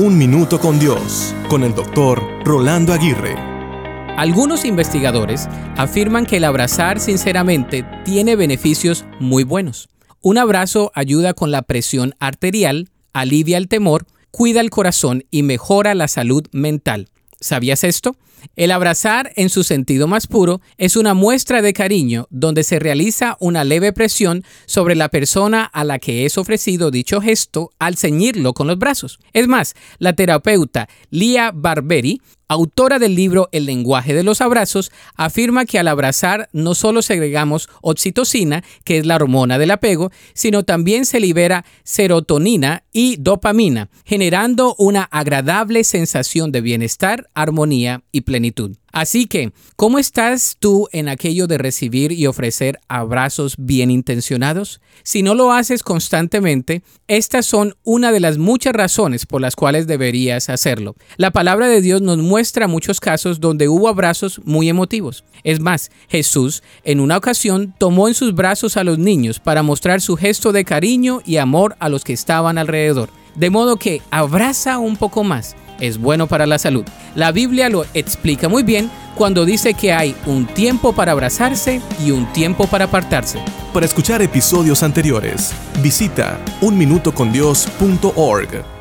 Un Minuto con Dios, con el doctor Rolando Aguirre. Algunos investigadores afirman que el abrazar sinceramente tiene beneficios muy buenos. Un abrazo ayuda con la presión arterial, alivia el temor, cuida el corazón y mejora la salud mental. ¿Sabías esto? El abrazar en su sentido más puro es una muestra de cariño donde se realiza una leve presión sobre la persona a la que es ofrecido dicho gesto al ceñirlo con los brazos. Es más, la terapeuta Lia Barberi autora del libro El lenguaje de los abrazos, afirma que al abrazar no solo segregamos oxitocina, que es la hormona del apego, sino también se libera serotonina y dopamina, generando una agradable sensación de bienestar, armonía y plenitud. Así que, ¿cómo estás tú en aquello de recibir y ofrecer abrazos bien intencionados? Si no lo haces constantemente, estas son una de las muchas razones por las cuales deberías hacerlo. La palabra de Dios nos muestra muchos casos donde hubo abrazos muy emotivos. Es más, Jesús en una ocasión tomó en sus brazos a los niños para mostrar su gesto de cariño y amor a los que estaban alrededor. De modo que abraza un poco más es bueno para la salud. La Biblia lo explica muy bien cuando dice que hay un tiempo para abrazarse y un tiempo para apartarse. Para escuchar episodios anteriores, visita unminutocondios.org.